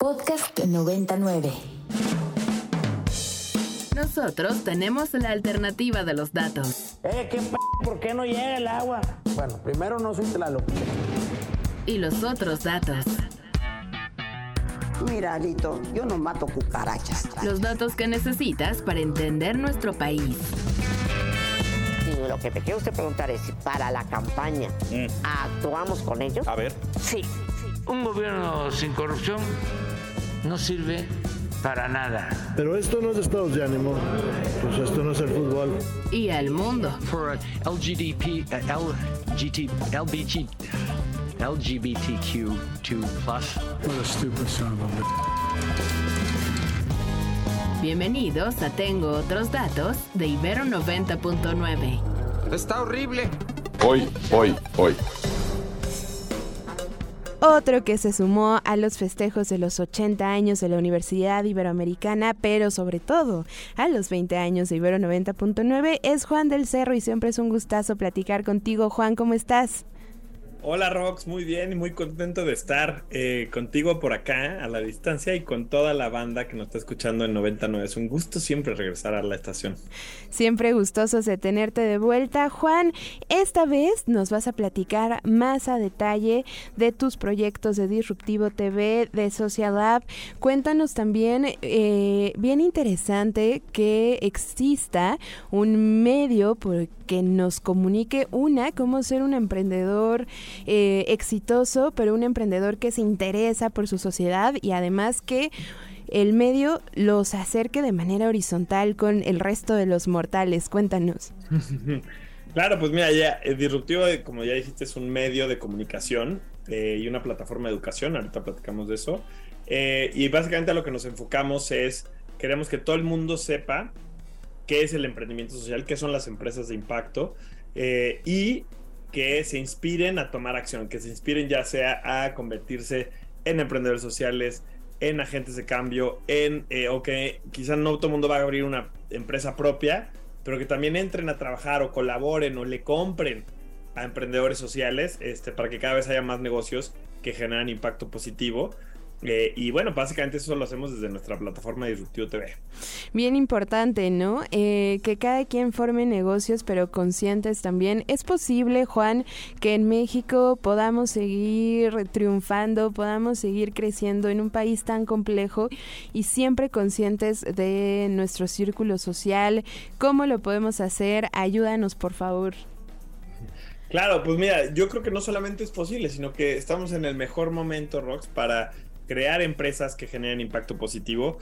Podcast 99. Nosotros tenemos la alternativa de los datos. Eh, ¿qué p ¿Por qué no llega el agua? Bueno, primero no soy Tlaloc. Y los otros datos. Mira, Lito, yo no mato cucarachas. Los datos que necesitas para entender nuestro país. Y lo que te quiero usted preguntar es si para la campaña actuamos con ellos. A ver. Sí. Un gobierno sin corrupción no sirve para nada. Pero esto no es estados de ánimo, pues esto no es el fútbol. Y al mundo. For LGDP, uh, LGT, LBG, LGBTQ2+. What a stupid son of a Bienvenidos a Tengo Otros Datos de Ibero 90.9. Está horrible. Hoy, hoy, hoy. Otro que se sumó a los festejos de los 80 años de la Universidad Iberoamericana, pero sobre todo a los 20 años de Ibero 90.9, es Juan del Cerro y siempre es un gustazo platicar contigo. Juan, ¿cómo estás? Hola Rox, muy bien y muy contento de estar eh, contigo por acá a la distancia y con toda la banda que nos está escuchando en 99. Es un gusto siempre regresar a la estación. Siempre gustosos de tenerte de vuelta. Juan, esta vez nos vas a platicar más a detalle de tus proyectos de Disruptivo TV, de Social Lab. Cuéntanos también, eh, bien interesante que exista un medio por que nos comunique una, cómo ser un emprendedor eh, exitoso, pero un emprendedor que se interesa por su sociedad y además que el medio los acerque de manera horizontal con el resto de los mortales. Cuéntanos. Claro, pues mira, ya el Disruptivo, como ya dijiste, es un medio de comunicación eh, y una plataforma de educación. Ahorita platicamos de eso. Eh, y básicamente a lo que nos enfocamos es, queremos que todo el mundo sepa qué es el emprendimiento social, qué son las empresas de impacto eh, y que se inspiren a tomar acción, que se inspiren ya sea a convertirse en emprendedores sociales, en agentes de cambio, en, eh, o que quizás no todo el mundo va a abrir una empresa propia, pero que también entren a trabajar o colaboren o le compren a emprendedores sociales este, para que cada vez haya más negocios que generan impacto positivo. Eh, y bueno, básicamente eso lo hacemos desde nuestra plataforma Disruptivo TV. Bien importante, ¿no? Eh, que cada quien forme negocios, pero conscientes también. ¿Es posible, Juan, que en México podamos seguir triunfando, podamos seguir creciendo en un país tan complejo y siempre conscientes de nuestro círculo social? ¿Cómo lo podemos hacer? Ayúdanos, por favor. Claro, pues mira, yo creo que no solamente es posible, sino que estamos en el mejor momento, Rox, para crear empresas que generen impacto positivo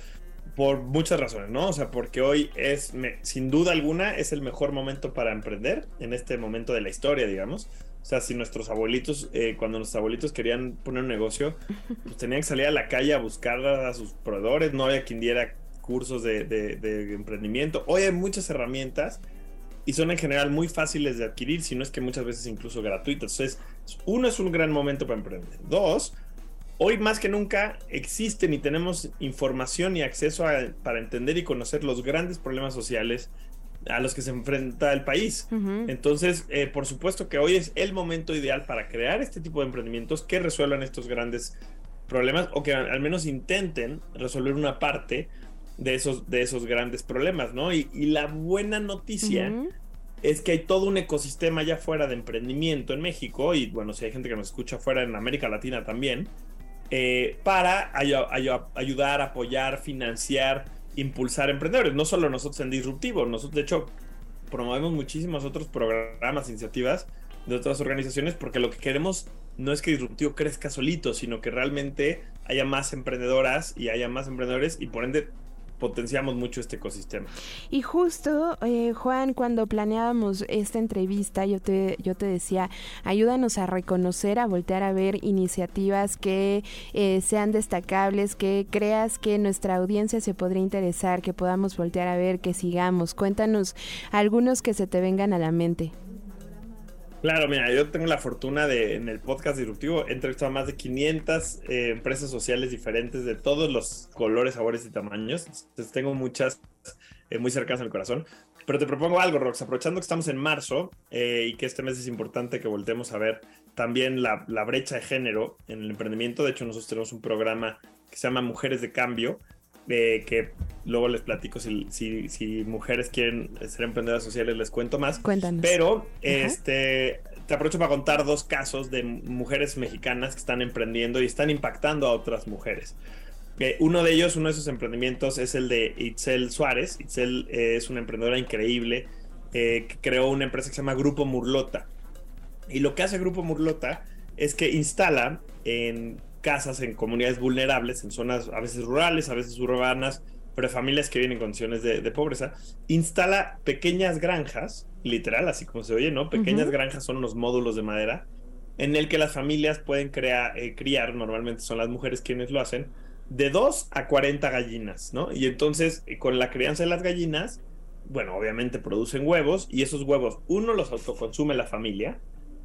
por muchas razones, ¿no? O sea, porque hoy es, sin duda alguna, es el mejor momento para emprender en este momento de la historia, digamos. O sea, si nuestros abuelitos, eh, cuando nuestros abuelitos querían poner un negocio, pues tenían que salir a la calle a buscar a sus proveedores, no había quien diera cursos de, de, de emprendimiento. Hoy hay muchas herramientas y son en general muy fáciles de adquirir, si no es que muchas veces incluso gratuitas. Entonces, uno es un gran momento para emprender. Dos, Hoy más que nunca existen y tenemos información y acceso a, para entender y conocer los grandes problemas sociales a los que se enfrenta el país. Entonces, eh, por supuesto que hoy es el momento ideal para crear este tipo de emprendimientos que resuelvan estos grandes problemas o que al menos intenten resolver una parte de esos, de esos grandes problemas, ¿no? Y, la buena noticia es que hay todo un ecosistema allá fuera de emprendimiento en México y bueno, si hay gente que nos escucha fuera en América Latina también, eh, para ayudar, apoyar, financiar, impulsar emprendedores. No solo nosotros en Disruptivo, nosotros de hecho promovemos muchísimos otros programas, iniciativas de otras organizaciones porque lo que queremos no es que Disruptivo crezca solito, sino que realmente haya más emprendedoras y haya más emprendedores y por ende potenciamos mucho este ecosistema. Y justo, eh, Juan, cuando planeábamos esta entrevista, yo te, yo te decía, ayúdanos a reconocer, a voltear a ver iniciativas que eh, sean destacables, que creas que nuestra audiencia se podría interesar, que podamos voltear a ver, que sigamos. Cuéntanos algunos que se te vengan a la mente. Claro, mira, yo tengo la fortuna de en el podcast disruptivo he entrevistado a más de 500 eh, empresas sociales diferentes de todos los colores, sabores y tamaños. Entonces tengo muchas eh, muy cercanas a mi corazón. Pero te propongo algo, Rox, aprovechando que estamos en marzo eh, y que este mes es importante que voltemos a ver también la, la, brecha de género en el emprendimiento. De hecho, nosotros tenemos un programa que se llama Mujeres de Cambio, eh, que luego les platico si, si, si, mujeres quieren ser emprendedoras sociales, les cuento más. Cuéntanos. Pero este, te aprovecho para contar dos casos de mujeres mexicanas que están emprendiendo y están impactando a otras mujeres. Eh, uno de ellos, uno de esos emprendimientos es el de Itzel Suárez. Itzel eh, es una emprendedora increíble que creó una empresa que se llama Grupo Murlota. Y lo que hace Grupo Murlota es que instala en casas en comunidades vulnerables, en zonas a veces rurales, a veces urbanas, pero familias que viven en condiciones de, pobreza, instala pequeñas granjas, literal, así como se oye, ¿no? Pequeñas granjas son unos módulos de madera, en el que las familias pueden crear, eh, criar, normalmente son las mujeres quienes lo hacen, de 2 a 40 gallinas, ¿no? Y entonces, eh, con la crianza de las gallinas, bueno, obviamente producen huevos y esos huevos, uno los autoconsume la familia,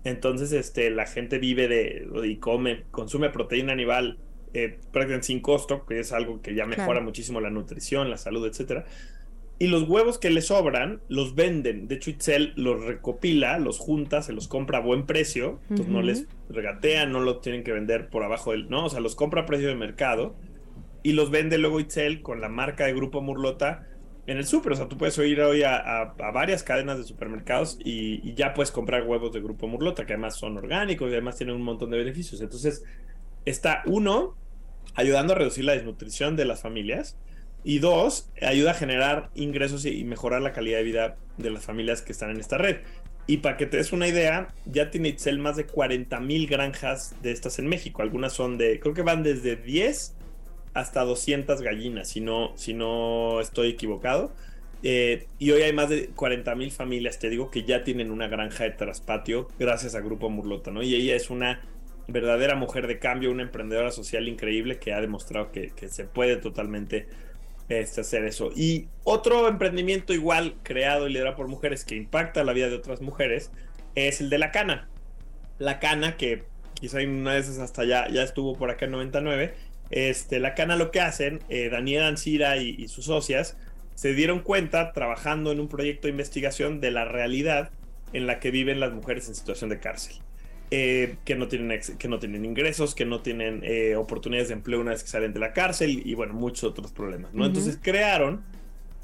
entonces, este, la gente vive de y come, consume proteína animal eh, prácticamente sin costo, que es algo que ya mejora muchísimo la nutrición, la salud, etcétera. Y los huevos que le sobran los venden. De hecho, Itzel los recopila, los junta, se los compra a buen precio. Entonces no les regatean, no los tienen que vender por abajo del. No, o sea, los compra a precio de mercado. Y los vende luego Itzel con la marca de Grupo Murlota en el súper. O sea, tú puedes ir hoy a, varias cadenas de supermercados y, ya puedes comprar huevos de Grupo Murlota, que además son orgánicos y además tienen un montón de beneficios. Entonces, está uno, ayudando a reducir la desnutrición de las familias. Y dos, ayuda a generar ingresos y, mejorar la calidad de vida de las familias que están en esta red. Y para que te des una idea, ya tiene Itzel más de 40 mil granjas de estas en México. Algunas son de, creo que van desde 10 hasta 200 gallinas, si no, si no estoy equivocado. Eh, y hoy hay más de 40 mil familias, te digo, que ya tienen una granja de traspatio gracias a Grupo Murlota, ¿no? Y ella es una verdadera mujer de cambio, una emprendedora social increíble que ha demostrado que, se puede totalmente este, hacer eso. Y otro emprendimiento igual creado y liderado por mujeres que impacta la vida de otras mujeres es el de la cana. La cana que quizá una vez hasta ya, ya estuvo por acá en 99 este, la cana lo que hacen, eh, Daniel Ancira y, sus socias se dieron cuenta trabajando en un proyecto de investigación de la realidad en la que viven las mujeres en situación de cárcel. Eh, que, no tienen que no tienen ingresos, que no tienen eh, oportunidades de empleo una vez que salen de la cárcel y bueno, muchos otros problemas, ¿no? Entonces crearon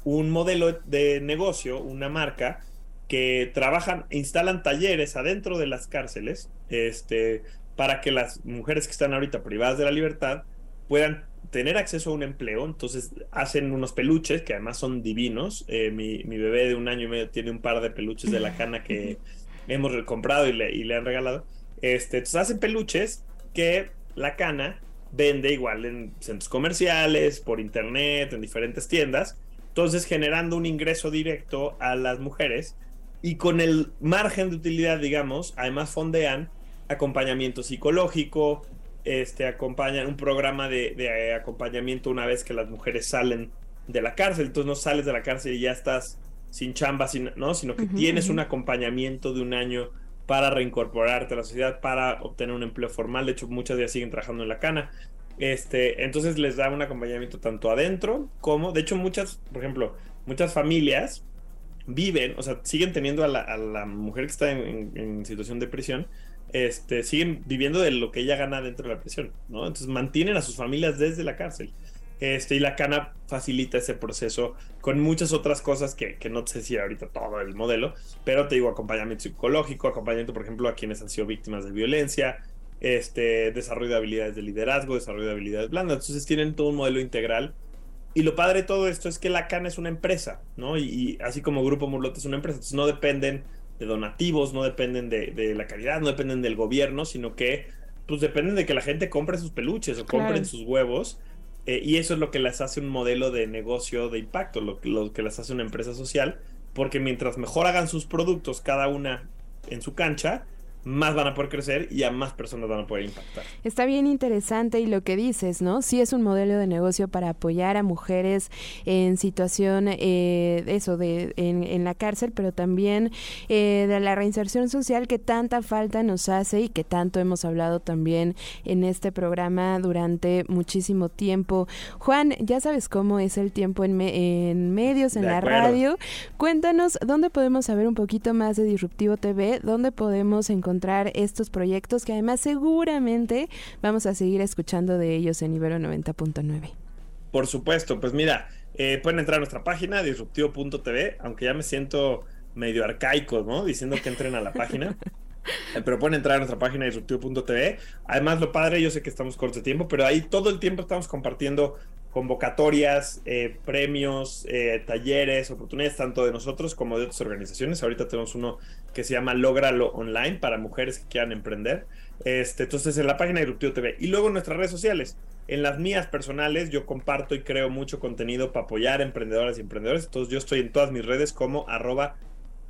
un modelo de negocio, una marca que trabajan, instalan talleres adentro de las cárceles, este, para que las mujeres que están ahorita privadas de la libertad puedan tener acceso a un empleo. Entonces hacen unos peluches que además son divinos. Eh, mi, bebé de un año y medio tiene un par de peluches de la cana que hemos comprado y le, han regalado. Este, entonces hacen peluches que la cana vende igual en centros comerciales, por internet, en diferentes tiendas. Entonces generando un ingreso directo a las mujeres y con el margen de utilidad, digamos, además fondean acompañamiento psicológico, este, acompañan un programa de, eh, acompañamiento una vez que las mujeres salen de la cárcel. Entonces no sales de la cárcel y ya estás sin chamba, sin, ¿no? sino que tienes un acompañamiento de un año para reincorporarte a la sociedad, para obtener un empleo formal. De hecho, muchas de ellas siguen trabajando en la cana. Este, entonces les da un acompañamiento tanto adentro como, de hecho, muchas, por ejemplo, muchas familias viven, o sea, siguen teniendo a la, mujer que está en situación de prisión, este, siguen viviendo de lo que ella gana dentro de la prisión, ¿no? Entonces mantienen a sus familias desde la cárcel. Este, y la cana facilita ese proceso con muchas otras cosas que, no sé si ahorita todo el modelo, pero te digo acompañamiento psicológico, acompañamiento, por ejemplo, a quienes han sido víctimas de violencia, este, desarrollo de habilidades de liderazgo, desarrollo de habilidades blandas. Entonces tienen todo un modelo integral. Y lo padre de todo esto es que la cana es una empresa, ¿no? Y, y así como Grupo Murlote es una empresa, entonces no dependen de donativos, no dependen de, la calidad, no dependen del gobierno, sino que pues dependen de que la gente compre sus peluches o compren sus huevos. Eh, y eso es lo que les hace un modelo de negocio de impacto, lo, lo que les hace una empresa social, porque mientras mejor hagan sus productos cada una en su cancha, más van a poder crecer y a más personas van a poder impactar. Está bien interesante y lo que dices, ¿no? Sí es un modelo de negocio para apoyar a mujeres en situación, eh, eso, de en, la cárcel, pero también eh, de la reinserción social que tanta falta nos hace y que tanto hemos hablado también en este programa durante muchísimo tiempo. Juan, ya sabes cómo es el tiempo en, en medios, en la radio. Cuéntanos dónde podemos saber un poquito más de Disruptivo TV, dónde podemos encontrar encontrar estos proyectos que además seguramente vamos a seguir escuchando de ellos en Ibero 90.9. Por supuesto, pues mira, eh, pueden entrar a nuestra página disruptivo.tv, aunque ya me siento medio arcaico, ¿no? Diciendo que entren a la página. Eh, Pero pueden entrar a nuestra página disruptivo.tv. Además, lo padre, yo sé que estamos cortos de tiempo, pero ahí todo el tiempo estamos compartiendo convocatorias, eh, premios, eh, talleres, oportunidades, tanto de nosotros como de otras organizaciones. Ahorita tenemos uno que se llama Lógralo Online para mujeres que quieran emprender. Este, entonces, en la página de Disruptivo TV. Y luego en nuestras redes sociales. En las mías personales, yo comparto y creo mucho contenido para apoyar emprendedoras y emprendedores. Entonces, yo estoy en todas mis redes como arroba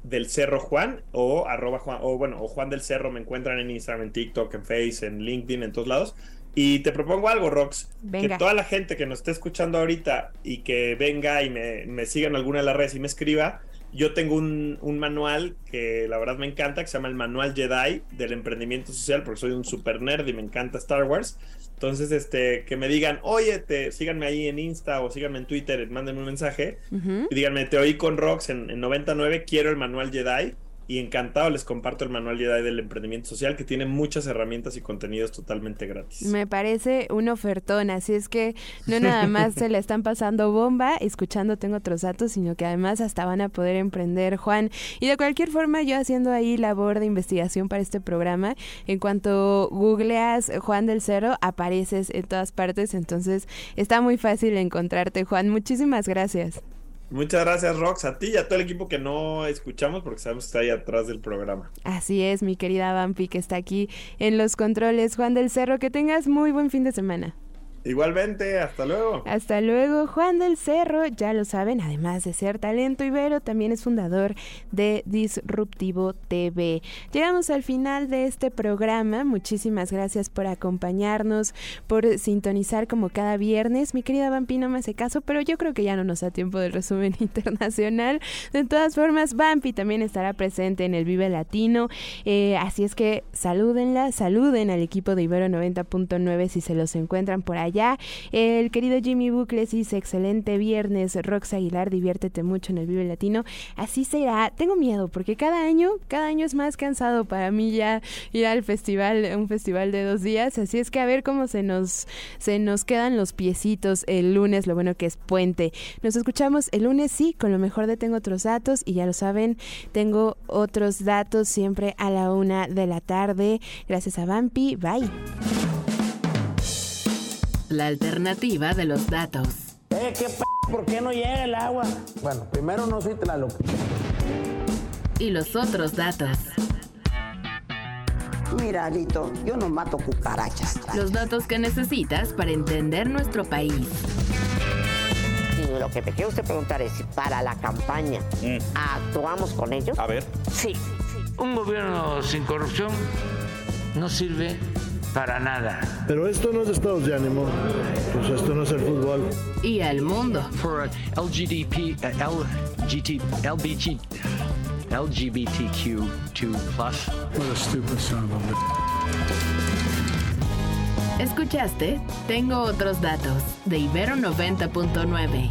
del Cerro Juan o arroba Juan, o bueno, o Juan del Cerro me encuentran en Instagram, en TikTok, en Face, en LinkedIn, en todos lados. Y te propongo algo, Rox, Venga. que toda la gente que nos esté escuchando ahorita y que venga y me, me siga en alguna de las redes y me escriba, yo tengo un, un manual que la verdad me encanta, que se llama el Manual Jedi del Emprendimiento Social, porque soy un super nerd y me encanta Star Wars. Entonces, este, que me digan, oye, te, síganme ahí en Insta o síganme en Twitter, mándenme un mensaje y díganme, te oí con Rox en, en 99, quiero el manual Jedi. Y encantado les comparto el manual Jedi del emprendimiento social que tiene muchas herramientas y contenidos totalmente gratis. Me parece un ofertón, así es que no nada más se le están pasando bomba escuchando Tengo otros datos, sino que además hasta van a poder emprender, Juan. Y de cualquier forma, yo haciendo ahí labor de investigación para este programa, en cuanto googleas Juan del Cerro, apareces en todas partes, entonces está muy fácil encontrarte, Juan. Muchísimas gracias. Muchas gracias, Rox, a ti y a todo el equipo que no escuchamos porque sabemos que está ahí atrás del programa. Así es, mi querida Vampi, que está aquí en los controles. Juan del Cerro, que tengas muy buen fin de semana. Igualmente, hasta luego. Hasta luego, Juan del Cerro, ya lo saben, además de ser talento ibero, también es fundador de Disruptivo TV. Llegamos al final de este programa, muchísimas gracias por acompañarnos, por sintonizar como cada viernes. Mi querida Vampi no me hace caso, pero yo creo que ya no nos da tiempo del resumen internacional. De todas formas, Vampi también estará presente en el Vive Latino, eh, así es que salúdenla, saluden al equipo de Ibero 90.9 si se los encuentran por allá. El querido Jimmy Bucles dice, excelente viernes, Rox Aguilar, diviértete mucho en el Vive Latino. Así será. Tengo miedo porque cada año, cada año es más cansado para mí ya ir al festival, un festival de dos días. Así es que a ver cómo se nos, se nos quedan los piecitos el lunes, lo bueno que es puente. Nos escuchamos el lunes, sí, con lo mejor de Tengo otros datos y ya lo saben, tengo otros datos siempre a la una de la tarde. Gracias a Vampi, bye. La alternativa de los datos. Eh, qué p ¿por qué no llega el agua? Bueno, primero no soy Tlaloc. Y los otros datos. Mira, Alito, yo no mato cucarachas. Los datos que necesitas para entender nuestro país. Y lo que me quiere usted preguntar es si para la campaña actuamos con ellos. A ver. Sí. Un gobierno sin corrupción no sirve para nada. Pero esto no es estados de ánimo. Pues esto no es el fútbol. Y al mundo. For uh, LGDP, uh, LGT, LBG, LGBTQ2+. What a stupid son of a bitch. ¿Escuchaste? Tengo otros datos de Ibero 90.9.